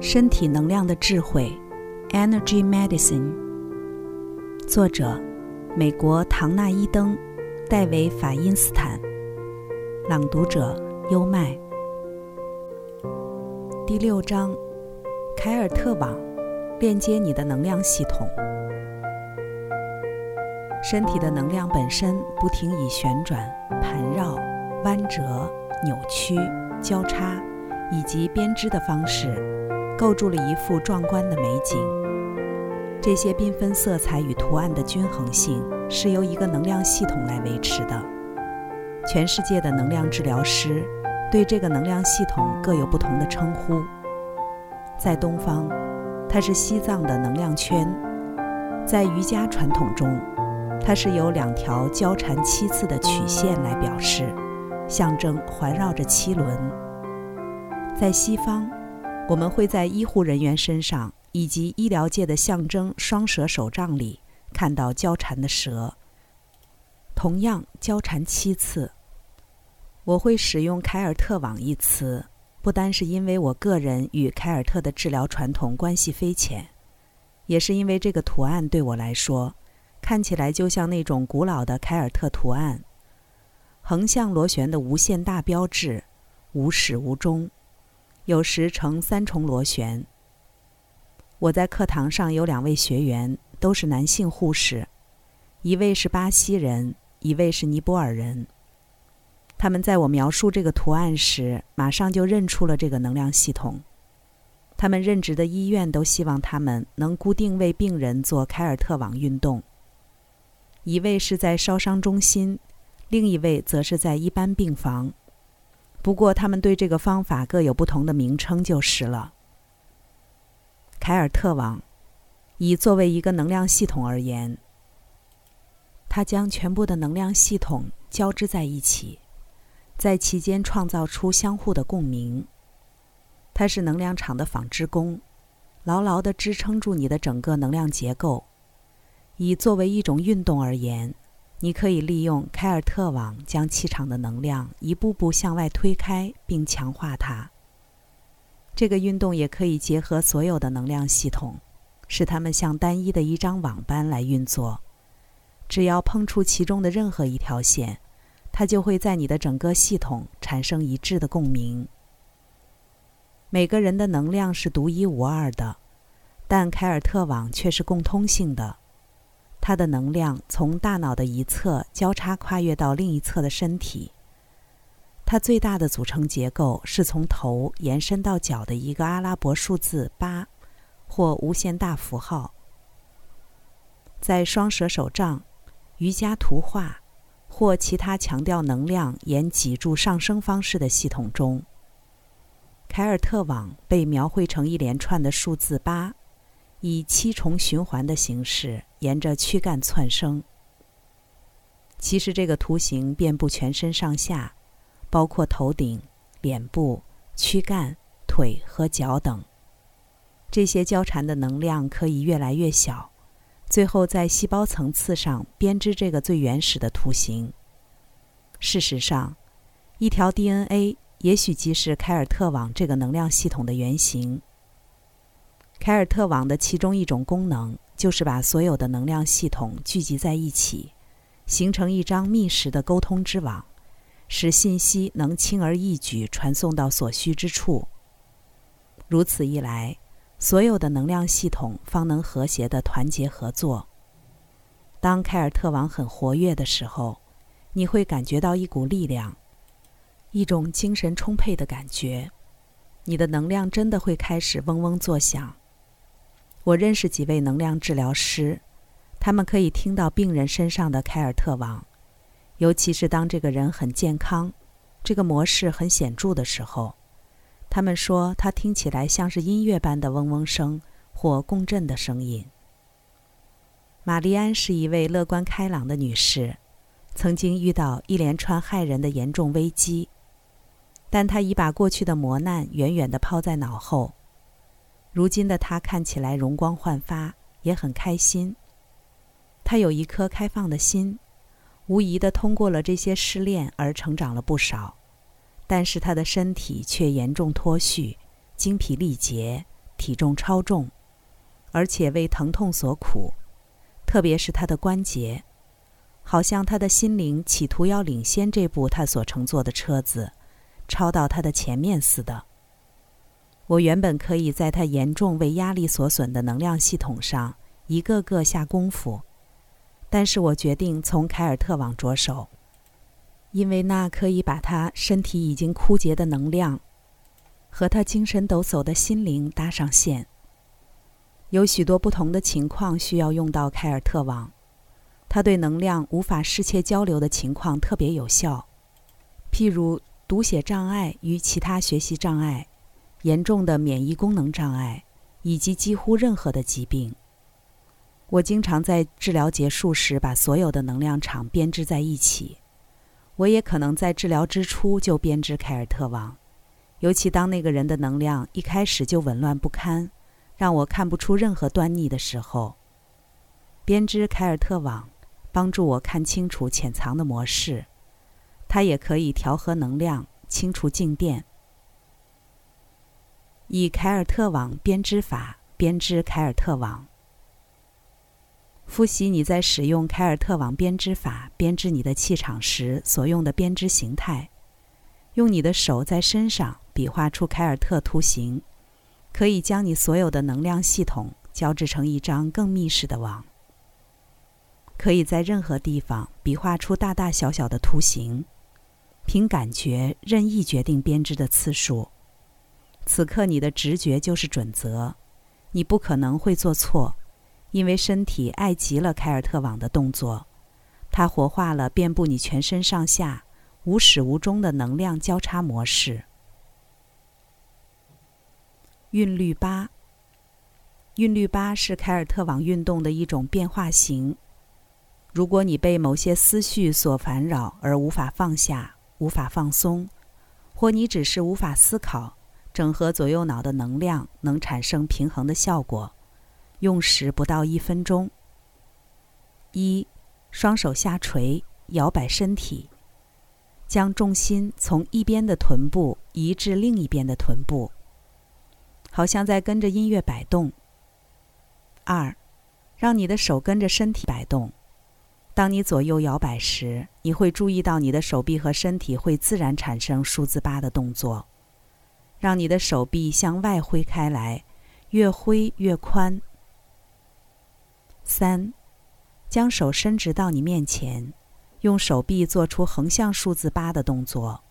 身体能量的智慧，Energy Medicine。作者：美国唐纳伊登、戴维法因斯坦。朗读者：优麦。第六章：凯尔特网，链接你的能量系统。身体的能量本身不停以旋转、盘绕、弯折、扭曲、交叉以及编织的方式，构筑了一幅壮观的美景。这些缤纷色彩与图案的均衡性是由一个能量系统来维持的。全世界的能量治疗师对这个能量系统各有不同的称呼。在东方，它是西藏的能量圈；在瑜伽传统中，它是由两条交缠七次的曲线来表示，象征环绕着七轮。在西方，我们会在医护人员身上以及医疗界的象征双蛇手杖里看到交缠的蛇，同样交缠七次。我会使用“凯尔特网”一词，不单是因为我个人与凯尔特的治疗传统关系匪浅，也是因为这个图案对我来说。看起来就像那种古老的凯尔特图案，横向螺旋的无限大标志，无始无终，有时呈三重螺旋。我在课堂上有两位学员，都是男性护士，一位是巴西人，一位是尼泊尔人。他们在我描述这个图案时，马上就认出了这个能量系统。他们任职的医院都希望他们能固定为病人做凯尔特网运动。一位是在烧伤中心，另一位则是在一般病房。不过，他们对这个方法各有不同的名称就是了。凯尔特网，以作为一个能量系统而言，它将全部的能量系统交织在一起，在其间创造出相互的共鸣。它是能量场的纺织工，牢牢地支撑住你的整个能量结构。以作为一种运动而言，你可以利用凯尔特网将气场的能量一步步向外推开并强化它。这个运动也可以结合所有的能量系统，使它们像单一的一张网般来运作。只要碰触其中的任何一条线，它就会在你的整个系统产生一致的共鸣。每个人的能量是独一无二的，但凯尔特网却是共通性的。它的能量从大脑的一侧交叉跨越到另一侧的身体。它最大的组成结构是从头延伸到脚的一个阿拉伯数字八，或无限大符号。在双蛇手杖、瑜伽图画或其他强调能量沿脊柱上升方式的系统中，凯尔特网被描绘成一连串的数字八。以七重循环的形式沿着躯干窜升。其实这个图形遍布全身上下，包括头顶、脸部、躯干、腿和脚等。这些交缠的能量可以越来越小，最后在细胞层次上编织这个最原始的图形。事实上，一条 DNA 也许即是凯尔特网这个能量系统的原型。凯尔特网的其中一种功能，就是把所有的能量系统聚集在一起，形成一张密实的沟通之网，使信息能轻而易举传送到所需之处。如此一来，所有的能量系统方能和谐的团结合作。当凯尔特网很活跃的时候，你会感觉到一股力量，一种精神充沛的感觉，你的能量真的会开始嗡嗡作响。我认识几位能量治疗师，他们可以听到病人身上的凯尔特网，尤其是当这个人很健康，这个模式很显著的时候。他们说，它听起来像是音乐般的嗡嗡声或共振的声音。玛丽安是一位乐观开朗的女士，曾经遇到一连串害人的严重危机，但她已把过去的磨难远远地抛在脑后。如今的他看起来容光焕发，也很开心。他有一颗开放的心，无疑的通过了这些试炼而成长了不少。但是他的身体却严重脱序，精疲力竭，体重超重，而且为疼痛所苦，特别是他的关节，好像他的心灵企图要领先这部他所乘坐的车子，超到他的前面似的。我原本可以在他严重为压力所损的能量系统上一个个下功夫，但是我决定从凯尔特网着手。因为那可以把他身体已经枯竭的能量，和他精神抖擞的心灵搭上线。有许多不同的情况需要用到凯尔特网，它对能量无法适切交流的情况特别有效，譬如读写障碍与其他学习障碍、严重的免疫功能障碍以及几乎任何的疾病。我经常在治疗结束时把所有的能量场编织在一起。我也可能在治疗之初就编织凯尔特网，尤其当那个人的能量一开始就紊乱不堪，让我看不出任何端倪的时候。编织凯尔特网帮助我看清楚潜藏的模式，它也可以调和能量、清除静电。以凯尔特网编织法编织凯尔特网。复习你在使用凯尔特网编织法编织你的气场时所用的编织形态，用你的手在身上比划出凯尔特图形，可以将你所有的能量系统交织成一张更密实的网。可以在任何地方比划出大大小小的图形，凭感觉任意决定编织的次数。此刻你的直觉就是准则，你不可能会做错。因为身体爱极了凯尔特网的动作，它活化了遍布你全身上下、无始无终的能量交叉模式。韵律八，韵律八是凯尔特网运动的一种变化型。如果你被某些思绪所烦扰而无法放下、无法放松，或你只是无法思考，整合左右脑的能量能产生平衡的效果。用时不到一分钟。一，双手下垂，摇摆身体，将重心从一边的臀部移至另一边的臀部，好像在跟着音乐摆动。二，让你的手跟着身体摆动。当你左右摇摆时，你会注意到你的手臂和身体会自然产生数字八的动作。让你的手臂向外挥开来，越挥越宽。三，将手伸直到你面前，用手臂做出横向数字八的动作，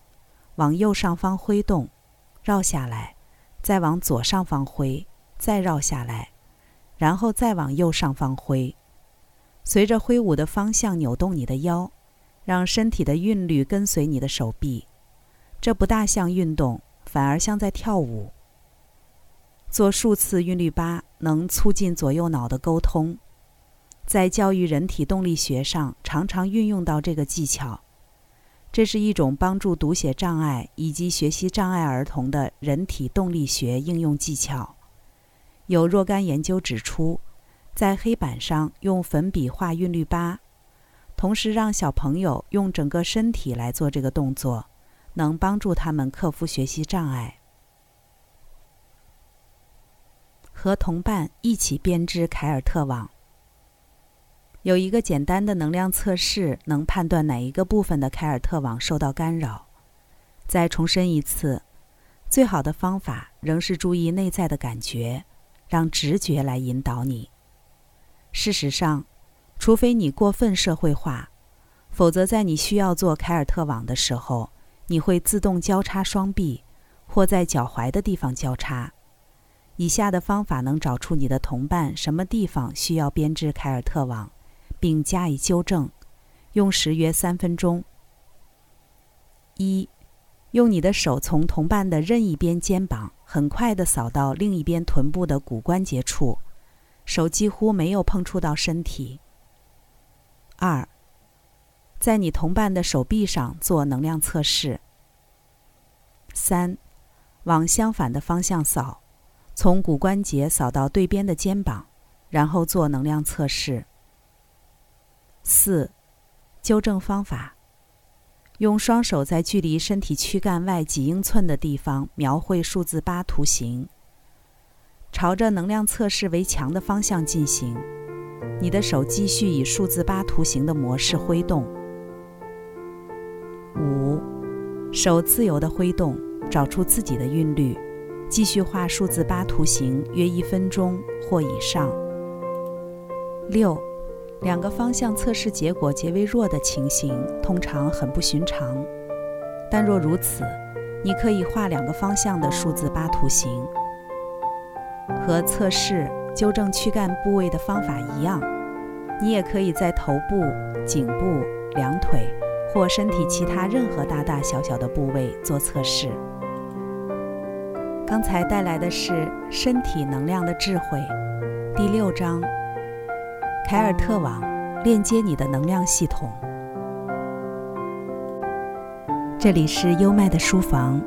往右上方挥动，绕下来，再往左上方挥，再绕下来，然后再往右上方挥。随着挥舞的方向扭动你的腰，让身体的韵律跟随你的手臂。这不大像运动，反而像在跳舞。做数次韵律八，能促进左右脑的沟通。在教育人体动力学上，常常运用到这个技巧。这是一种帮助读写障碍以及学习障碍儿童的人体动力学应用技巧。有若干研究指出，在黑板上用粉笔画韵律八，同时让小朋友用整个身体来做这个动作，能帮助他们克服学习障碍。和同伴一起编织凯尔特网。有一个简单的能量测试，能判断哪一个部分的凯尔特网受到干扰。再重申一次，最好的方法仍是注意内在的感觉，让直觉来引导你。事实上，除非你过分社会化，否则在你需要做凯尔特网的时候，你会自动交叉双臂，或在脚踝的地方交叉。以下的方法能找出你的同伴什么地方需要编织凯尔特网。并加以纠正，用时约三分钟。一，用你的手从同伴的任意边肩膀很快地扫到另一边臀部的骨关节处，手几乎没有碰触到身体。二，在你同伴的手臂上做能量测试。三，往相反的方向扫，从骨关节扫到对边的肩膀，然后做能量测试。四，纠正方法：用双手在距离身体躯干外几英寸的地方描绘数字八图形。朝着能量测试为强的方向进行。你的手继续以数字八图形的模式挥动。手自由的挥动，找出自己的韵律，继续画数字八图形约一分钟或以上。六，两个方向测试结果结为弱的情形，通常很不寻常。但若如此，你可以画两个方向的数字八图形。和测试纠正躯干部位的方法一样，你也可以在头部、颈部、两腿或身体其他任何大大小小的部位做测试。刚才带来的是《身体能量的智慧》第六章。凯尔特网链接你的能量系统。这里是优麦的书房，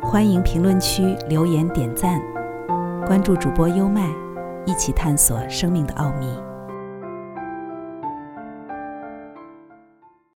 欢迎评论区留言点赞，关注主播优麦，一起探索生命的奥秘。